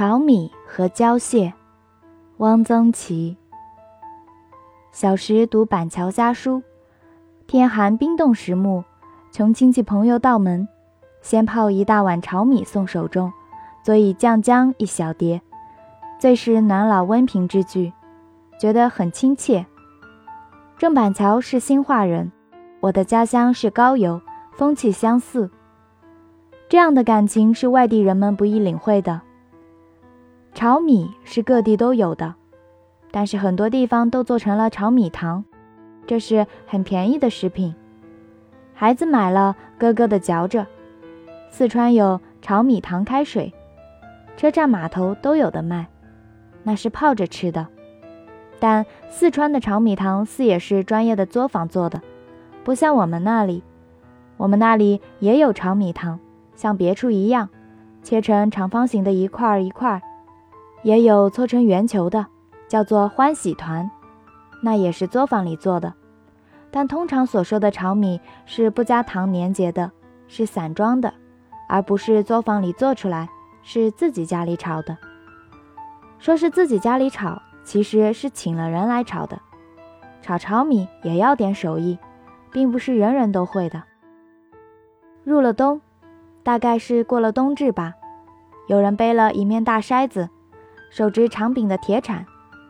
炒米和胶蟹，汪曾祺。小时读板桥家书，天寒冰冻时木，穷亲戚朋友到门，先泡一大碗炒米送手中，佐以酱姜一小碟，最是暖老温平之句，觉得很亲切。郑板桥是兴化人，我的家乡是高邮，风气相似。这样的感情是外地人们不易领会的。炒米是各地都有的，但是很多地方都做成了炒米糖，这是很便宜的食品，孩子买了咯咯的嚼着。四川有炒米糖开水，车站码头都有的卖，那是泡着吃的。但四川的炒米糖似也是专业的作坊做的，不像我们那里，我们那里也有炒米糖。像别处一样，切成长方形的一块一块，也有搓成圆球的，叫做欢喜团，那也是作坊里做的。但通常所说的炒米是不加糖粘结的，是散装的，而不是作坊里做出来，是自己家里炒的。说是自己家里炒，其实是请了人来炒的。炒炒米也要点手艺，并不是人人都会的。入了冬。大概是过了冬至吧，有人背了一面大筛子，手执长柄的铁铲，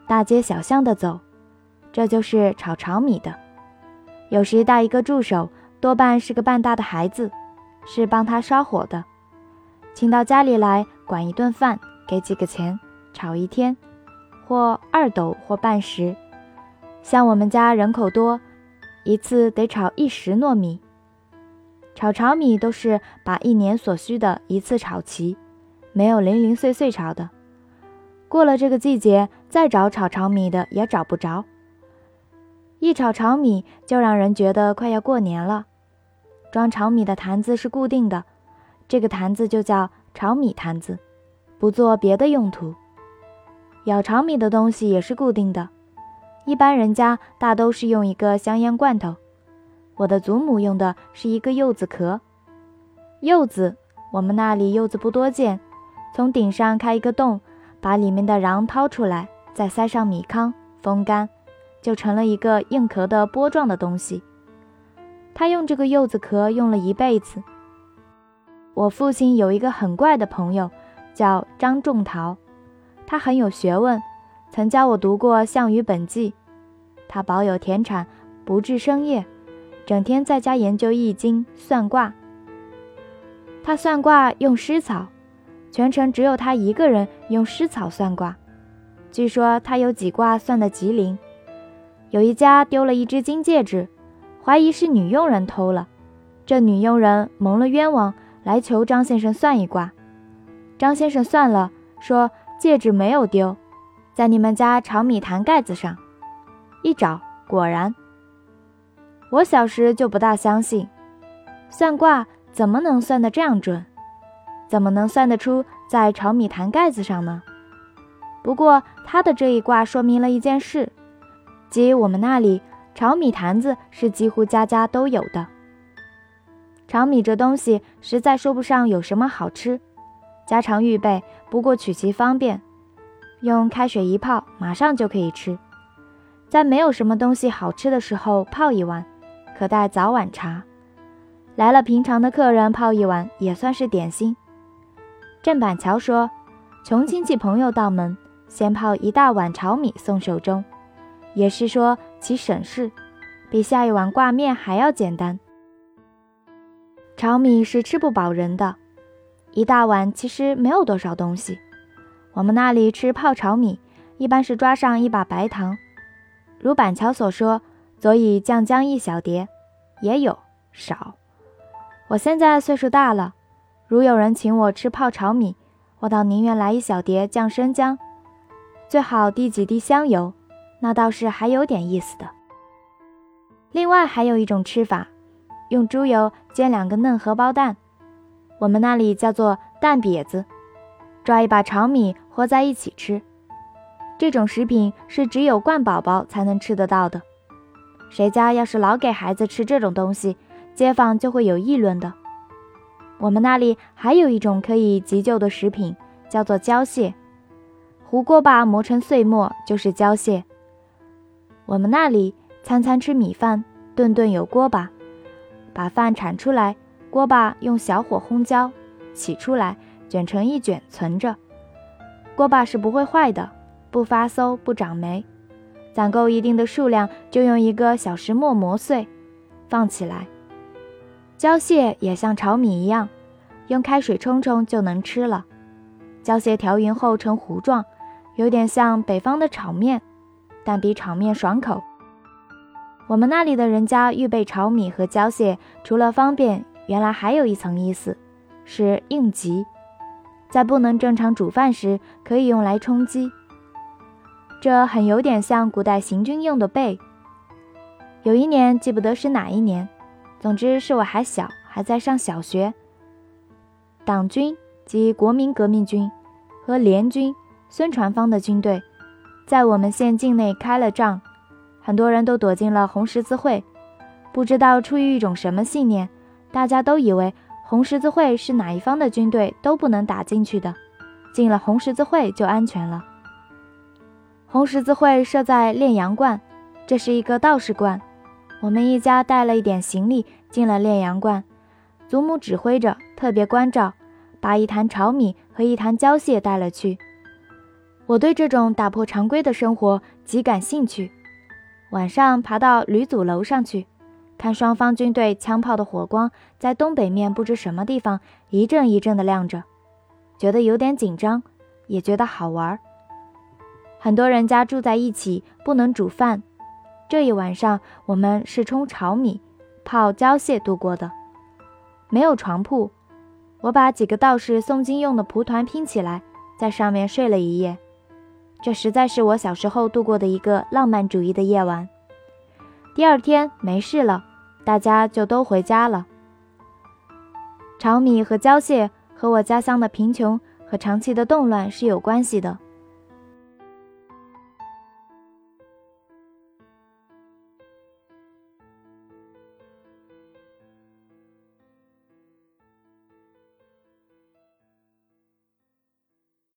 大街小巷的走，这就是炒炒米的。有时带一个助手，多半是个半大的孩子，是帮他烧火的。请到家里来管一顿饭，给几个钱，炒一天，或二斗或半石。像我们家人口多，一次得炒一石糯米。炒炒米都是把一年所需的一次炒齐，没有零零碎碎炒的。过了这个季节，再找炒炒米的也找不着。一炒炒米就让人觉得快要过年了。装炒米的坛子是固定的，这个坛子就叫炒米坛子，不做别的用途。舀炒米的东西也是固定的，一般人家大都是用一个香烟罐头。我的祖母用的是一个柚子壳，柚子，我们那里柚子不多见，从顶上开一个洞，把里面的瓤掏出来，再塞上米糠，风干，就成了一个硬壳的波状的东西。他用这个柚子壳用了一辈子。我父亲有一个很怪的朋友，叫张仲陶，他很有学问，曾教我读过《项羽本纪》，他保有田产，不治生业。整天在家研究易经算卦，他算卦用湿草，全城只有他一个人用湿草算卦。据说他有几卦算得极灵。有一家丢了一只金戒指，怀疑是女佣人偷了。这女佣人蒙了冤枉，来求张先生算一卦。张先生算了，说戒指没有丢，在你们家炒米坛盖子上。一找，果然。我小时就不大相信，算卦怎么能算得这样准？怎么能算得出在炒米坛盖子上呢？不过他的这一卦说明了一件事，即我们那里炒米坛子是几乎家家都有的。炒米这东西实在说不上有什么好吃，家常预备，不过取其方便，用开水一泡，马上就可以吃。在没有什么东西好吃的时候，泡一碗。可待早晚茶，来了平常的客人泡一碗也算是点心。郑板桥说：“穷亲戚朋友到门，先泡一大碗炒米送手中，也是说其省事，比下一碗挂面还要简单。炒米是吃不饱人的，一大碗其实没有多少东西。我们那里吃泡炒米，一般是抓上一把白糖，如板桥所说。”佐以酱姜一小碟，也有少。我现在岁数大了，如有人请我吃泡炒米，我倒宁愿来一小碟酱生姜，最好滴几滴香油，那倒是还有点意思的。另外还有一种吃法，用猪油煎两个嫩荷包蛋，我们那里叫做蛋瘪子，抓一把炒米和在一起吃。这种食品是只有惯宝宝才能吃得到的。谁家要是老给孩子吃这种东西，街坊就会有议论的。我们那里还有一种可以急救的食品，叫做胶蟹，糊锅巴磨成碎末就是胶蟹。我们那里餐餐吃米饭，顿顿有锅巴，把饭铲出来，锅巴用小火烘焦，起出来卷成一卷存着。锅巴是不会坏的，不发馊不长霉。攒够一定的数量，就用一个小石磨磨碎，放起来。胶蟹也像炒米一样，用开水冲冲就能吃了。胶蟹调匀后成糊状，有点像北方的炒面，但比炒面爽口。我们那里的人家预备炒米和胶蟹，除了方便，原来还有一层意思，是应急，在不能正常煮饭时可以用来充饥。这很有点像古代行军用的背。有一年记不得是哪一年，总之是我还小，还在上小学。党军及国民革命军和联军孙传芳的军队在我们县境内开了仗，很多人都躲进了红十字会。不知道出于一种什么信念，大家都以为红十字会是哪一方的军队都不能打进去的，进了红十字会就安全了。红十字会设在炼阳观，这是一个道士观。我们一家带了一点行李进了炼阳观，祖母指挥着，特别关照，把一坛炒米和一坛胶蟹带了去。我对这种打破常规的生活极感兴趣。晚上爬到吕祖楼上去，看双方军队枪炮的火光在东北面不知什么地方一阵一阵的亮着，觉得有点紧张，也觉得好玩。很多人家住在一起，不能煮饭。这一晚上，我们是冲炒米、泡胶蟹度过的。没有床铺，我把几个道士诵经用的蒲团拼起来，在上面睡了一夜。这实在是我小时候度过的一个浪漫主义的夜晚。第二天没事了，大家就都回家了。炒米和胶蟹和我家乡的贫穷和长期的动乱是有关系的。